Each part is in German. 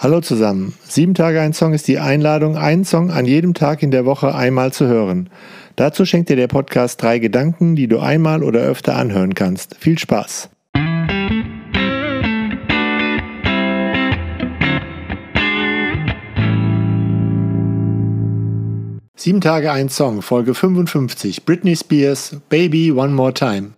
Hallo zusammen. Sieben Tage ein Song ist die Einladung, einen Song an jedem Tag in der Woche einmal zu hören. Dazu schenkt dir der Podcast drei Gedanken, die du einmal oder öfter anhören kannst. Viel Spaß! Sieben Tage ein Song, Folge 55, Britney Spears, Baby One More Time.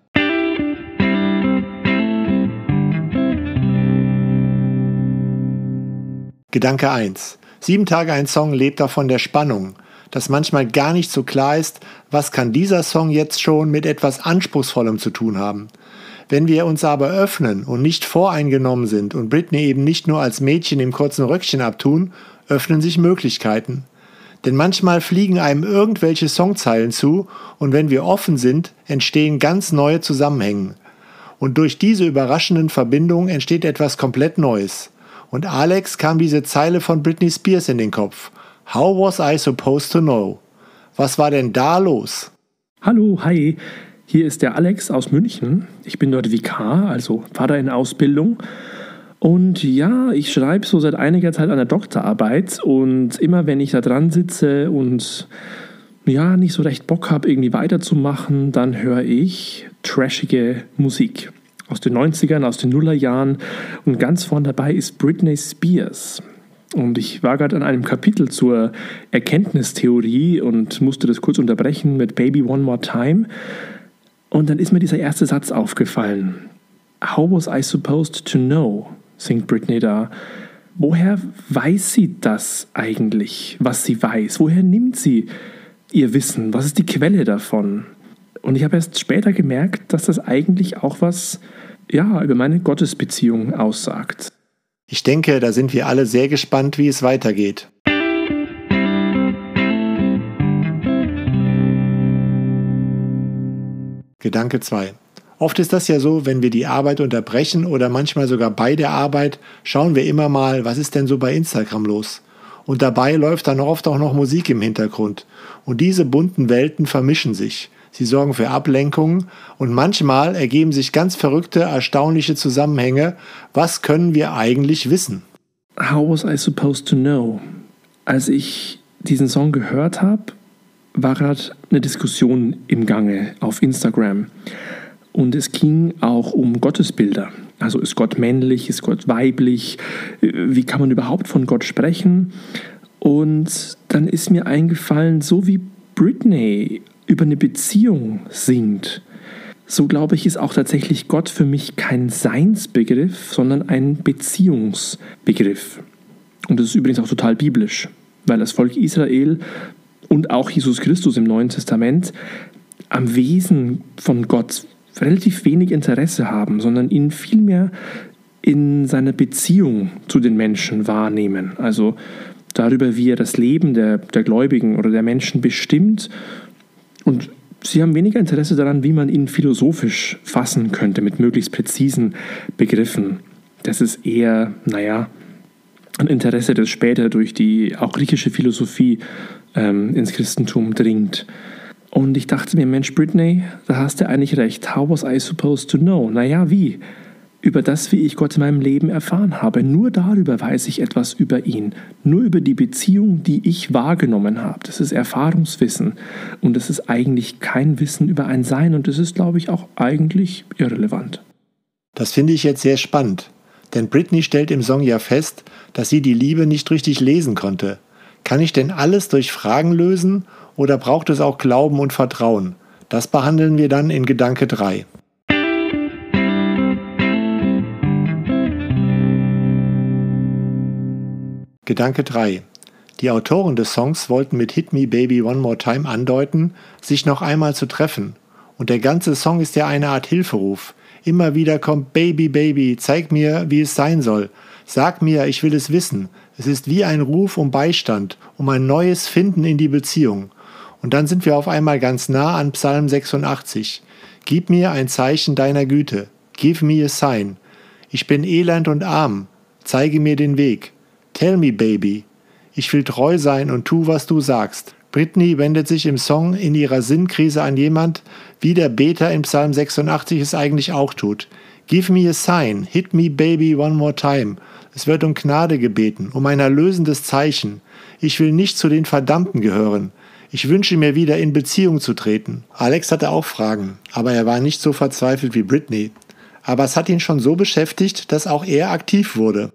Gedanke 1. Sieben Tage ein Song lebt auch von der Spannung, dass manchmal gar nicht so klar ist, was kann dieser Song jetzt schon mit etwas Anspruchsvollem zu tun haben. Wenn wir uns aber öffnen und nicht voreingenommen sind und Britney eben nicht nur als Mädchen im kurzen Röckchen abtun, öffnen sich Möglichkeiten. Denn manchmal fliegen einem irgendwelche Songzeilen zu und wenn wir offen sind, entstehen ganz neue Zusammenhänge. Und durch diese überraschenden Verbindungen entsteht etwas komplett Neues. Und Alex kam diese Zeile von Britney Spears in den Kopf. How was I supposed to know? Was war denn da los? Hallo, hi. Hier ist der Alex aus München. Ich bin dort Vikar, also Vater in Ausbildung. Und ja, ich schreibe so seit einiger Zeit eine Doktorarbeit und immer wenn ich da dran sitze und ja, nicht so recht Bock habe, irgendwie weiterzumachen, dann höre ich trashige Musik aus den 90ern, aus den Nullerjahren. Und ganz vorne dabei ist Britney Spears. Und ich war gerade an einem Kapitel zur Erkenntnistheorie und musste das kurz unterbrechen mit Baby One More Time. Und dann ist mir dieser erste Satz aufgefallen. How was I supposed to know? singt Britney da. Woher weiß sie das eigentlich, was sie weiß? Woher nimmt sie ihr Wissen? Was ist die Quelle davon? Und ich habe erst später gemerkt, dass das eigentlich auch was ja, über meine Gottesbeziehung aussagt. Ich denke, da sind wir alle sehr gespannt, wie es weitergeht. Gedanke 2. Oft ist das ja so, wenn wir die Arbeit unterbrechen oder manchmal sogar bei der Arbeit, schauen wir immer mal, was ist denn so bei Instagram los? Und dabei läuft dann oft auch noch Musik im Hintergrund. Und diese bunten Welten vermischen sich sie sorgen für Ablenkungen und manchmal ergeben sich ganz verrückte, erstaunliche Zusammenhänge. Was können wir eigentlich wissen? How was I supposed to know? Als ich diesen Song gehört habe, war gerade eine Diskussion im Gange auf Instagram. Und es ging auch um Gottesbilder. Also ist Gott männlich, ist Gott weiblich? Wie kann man überhaupt von Gott sprechen? Und dann ist mir eingefallen, so wie Britney über eine Beziehung singt, so glaube ich, ist auch tatsächlich Gott für mich kein Seinsbegriff, sondern ein Beziehungsbegriff. Und das ist übrigens auch total biblisch, weil das Volk Israel und auch Jesus Christus im Neuen Testament am Wesen von Gott relativ wenig Interesse haben, sondern ihn vielmehr in seiner Beziehung zu den Menschen wahrnehmen. Also darüber, wie er das Leben der, der Gläubigen oder der Menschen bestimmt und sie haben weniger Interesse daran, wie man ihn philosophisch fassen könnte, mit möglichst präzisen Begriffen. Das ist eher, naja, ein Interesse, das später durch die auch griechische Philosophie ähm, ins Christentum dringt. Und ich dachte mir, Mensch, Britney, da hast du eigentlich recht. How was I supposed to know? Naja, wie? Über das, wie ich Gott in meinem Leben erfahren habe. Nur darüber weiß ich etwas über ihn. Nur über die Beziehung, die ich wahrgenommen habe. Das ist Erfahrungswissen. Und das ist eigentlich kein Wissen über ein Sein. Und das ist, glaube ich, auch eigentlich irrelevant. Das finde ich jetzt sehr spannend. Denn Britney stellt im Song ja fest, dass sie die Liebe nicht richtig lesen konnte. Kann ich denn alles durch Fragen lösen oder braucht es auch Glauben und Vertrauen? Das behandeln wir dann in Gedanke 3. Gedanke 3. Die Autoren des Songs wollten mit Hit Me Baby One More Time andeuten, sich noch einmal zu treffen. Und der ganze Song ist ja eine Art Hilferuf. Immer wieder kommt Baby, Baby, zeig mir, wie es sein soll. Sag mir, ich will es wissen. Es ist wie ein Ruf um Beistand, um ein neues Finden in die Beziehung. Und dann sind wir auf einmal ganz nah an Psalm 86. Gib mir ein Zeichen deiner Güte. Give me a sign. Ich bin elend und arm. Zeige mir den Weg. Tell me, baby. Ich will treu sein und tu, was du sagst. Britney wendet sich im Song in ihrer Sinnkrise an jemand, wie der Beter in Psalm 86 es eigentlich auch tut. Give me a sign, hit me baby one more time. Es wird um Gnade gebeten, um ein erlösendes Zeichen. Ich will nicht zu den Verdammten gehören. Ich wünsche mir wieder in Beziehung zu treten. Alex hatte auch Fragen, aber er war nicht so verzweifelt wie Britney. Aber es hat ihn schon so beschäftigt, dass auch er aktiv wurde.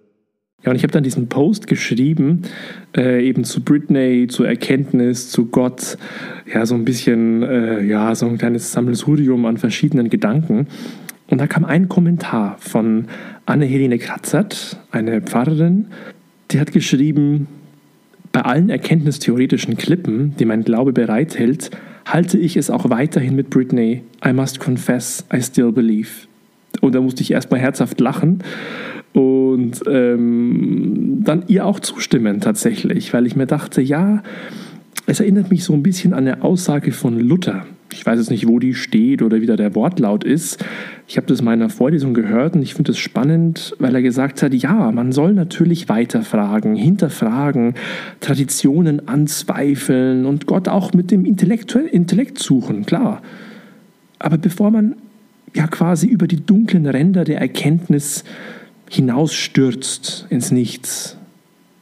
Ja, und ich habe dann diesen Post geschrieben, äh, eben zu Britney, zur Erkenntnis, zu Gott, ja, so ein bisschen, äh, ja, so ein kleines Sammelsurium an verschiedenen Gedanken. Und da kam ein Kommentar von Anne-Helene Kratzert, eine Pfarrerin, die hat geschrieben, bei allen erkenntnistheoretischen Klippen, die mein Glaube bereithält, halte ich es auch weiterhin mit Britney. I must confess, I still believe. Und da musste ich erstmal herzhaft lachen und ähm, dann ihr auch zustimmen tatsächlich, weil ich mir dachte, ja, es erinnert mich so ein bisschen an eine Aussage von Luther. Ich weiß jetzt nicht, wo die steht oder wie da der Wortlaut ist. Ich habe das in meiner Vorlesung gehört und ich finde es spannend, weil er gesagt hat, ja, man soll natürlich weiterfragen, hinterfragen, Traditionen anzweifeln und Gott auch mit dem Intellekt, Intellekt suchen, klar. Aber bevor man ja quasi über die dunklen Ränder der Erkenntnis hinausstürzt ins Nichts,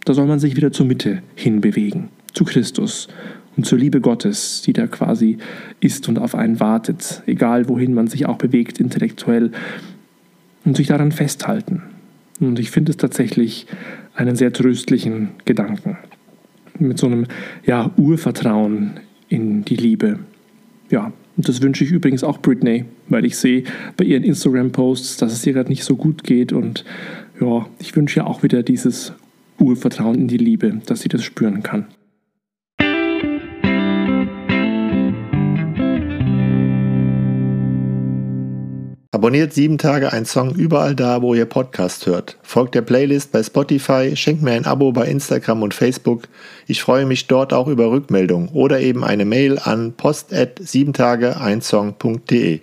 da soll man sich wieder zur Mitte hinbewegen, zu Christus und zur Liebe Gottes, die da quasi ist und auf einen wartet, egal wohin man sich auch bewegt intellektuell, und sich daran festhalten. Und ich finde es tatsächlich einen sehr tröstlichen Gedanken. Mit so einem ja, Urvertrauen in die Liebe. Ja, und das wünsche ich übrigens auch Britney, weil ich sehe bei ihren Instagram-Posts, dass es ihr gerade nicht so gut geht. Und ja, ich wünsche ihr auch wieder dieses Urvertrauen in die Liebe, dass sie das spüren kann. Abonniert sieben Tage ein Song überall da, wo ihr Podcast hört. Folgt der Playlist bei Spotify, schenkt mir ein Abo bei Instagram und Facebook. Ich freue mich dort auch über Rückmeldungen oder eben eine Mail an post at siebentageeinsong.de.